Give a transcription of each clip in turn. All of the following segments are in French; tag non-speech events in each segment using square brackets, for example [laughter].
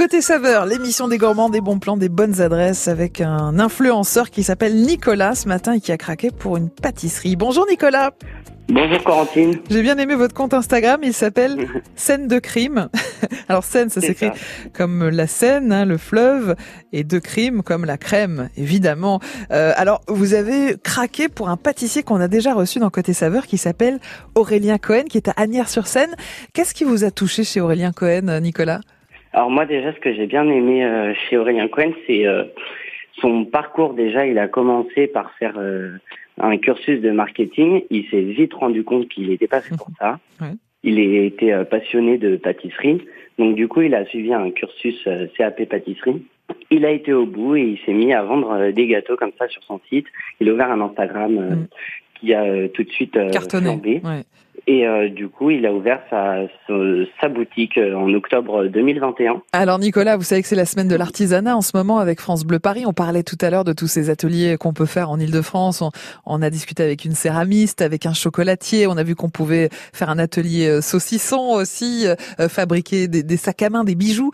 Côté saveur, l'émission des gourmands, des bons plans, des bonnes adresses avec un influenceur qui s'appelle Nicolas ce matin et qui a craqué pour une pâtisserie. Bonjour Nicolas. Bonjour Corentine. J'ai bien aimé votre compte Instagram, il s'appelle [laughs] Scène de crime. [laughs] Alors Seine, ça s'écrit comme la Seine, hein, le fleuve, et de crime comme la crème, évidemment. Euh, alors vous avez craqué pour un pâtissier qu'on a déjà reçu dans Côté Saveur qui s'appelle Aurélien Cohen, qui est à Agnières-sur-Seine. Qu'est-ce qui vous a touché chez Aurélien Cohen, Nicolas? Alors moi déjà, ce que j'ai bien aimé euh, chez Aurélien Cohen, c'est euh, son parcours. Déjà, il a commencé par faire euh, un cursus de marketing. Il s'est vite rendu compte qu'il était pas fait pour [laughs] ça. Il été passionné de pâtisserie. Donc du coup, il a suivi un cursus CAP pâtisserie. Il a été au bout et il s'est mis à vendre des gâteaux comme ça sur son site. Il a ouvert un Instagram mm. qui a tout de suite cartonné. Et euh, du coup, il a ouvert sa, sa, boutique euh, en octobre 2021. Alors Nicolas, vous savez que c'est la semaine de l'artisanat en ce moment avec France Bleu Paris. On parlait tout à l'heure de tous ces ateliers qu'on peut faire en Ile-de-France. On, a discuté avec une céramiste, avec un chocolatier. On a vu qu'on pouvait faire un atelier euh, saucisson aussi, fabriquer des, sacs à main, des bijoux.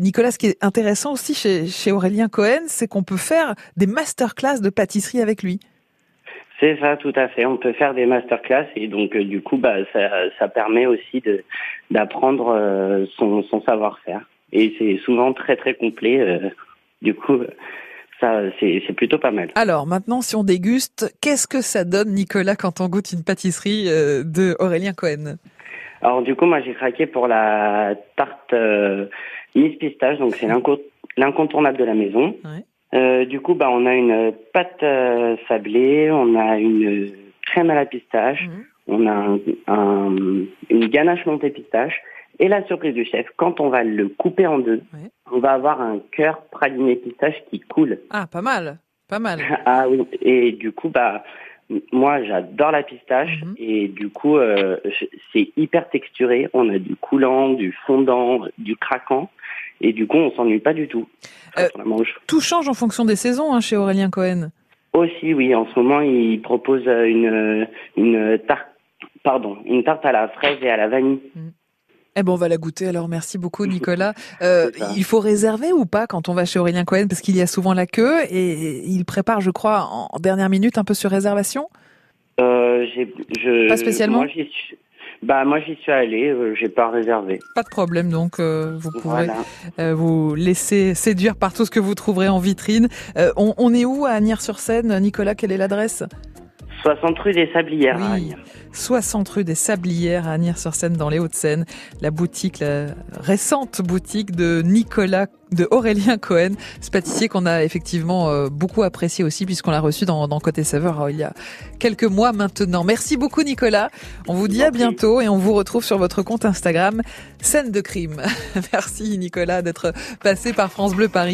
Nicolas, ce qui est intéressant aussi chez, chez Aurélien Cohen, c'est qu'on peut faire des masterclass de pâtisserie avec lui. C'est ça, tout à fait. On peut faire des masterclass et donc euh, du coup, bah, ça, ça permet aussi de d'apprendre euh, son, son savoir-faire. Et c'est souvent très très complet. Euh, du coup, ça c'est plutôt pas mal. Alors maintenant, si on déguste, qu'est-ce que ça donne, Nicolas, quand on goûte une pâtisserie de Aurélien Cohen? Alors du coup, moi j'ai craqué pour la tarte Miss Pistache, donc c'est l'incontournable de la maison. Ouais. Euh, du coup, bah, on a une pâte euh, sablée, on a une crème à la pistache, mhm. on a un, une ganache montée pistache. Et la surprise du chef, quand on va le couper en deux, on va avoir un cœur praliné pistache qui coule. Ah, pas mal, pas mal. [laughs] ah oui, et du coup, bah, moi, j'adore la pistache mhm. et du coup, euh, c'est hyper texturé. On a du coulant, du fondant, du craquant et du coup, on s'ennuie pas du tout. Euh, tout change en fonction des saisons hein, chez Aurélien Cohen. Aussi, oui. En ce moment, il propose une une tarte, pardon, une tarte à la fraise et à la vanille. Mm. Eh ben, on va la goûter. Alors, merci beaucoup, Nicolas. Euh, il faut réserver ou pas quand on va chez Aurélien Cohen? Parce qu'il y a souvent la queue et il prépare, je crois, en dernière minute un peu sur réservation? Euh, je, pas spécialement? Moi, bah moi j'y suis allé, euh, j'ai pas réservé. Pas de problème donc euh, vous pourrez euh, vous laisser séduire par tout ce que vous trouverez en vitrine. On, on, est où à Agnières-sur-Seine, Nicolas Quelle est l'adresse? 60 rue des Sablières. Oui, 60 rue des Sablières à Agnières-sur-Seine dans les Hauts-de-Seine. La boutique, la récente boutique de Nicolas, de Aurélien Cohen, ce pâtissier qu'on a effectivement euh, beaucoup apprécié aussi puisqu'on l'a reçu dans, dans Côté Saveur euh, il y a quelques mois maintenant. Merci beaucoup Nicolas. On vous dit à bientôt et on vous retrouve sur votre compte Instagram Scène de crime. [laughs] Merci Nicolas d'être passé par France Bleu Paris.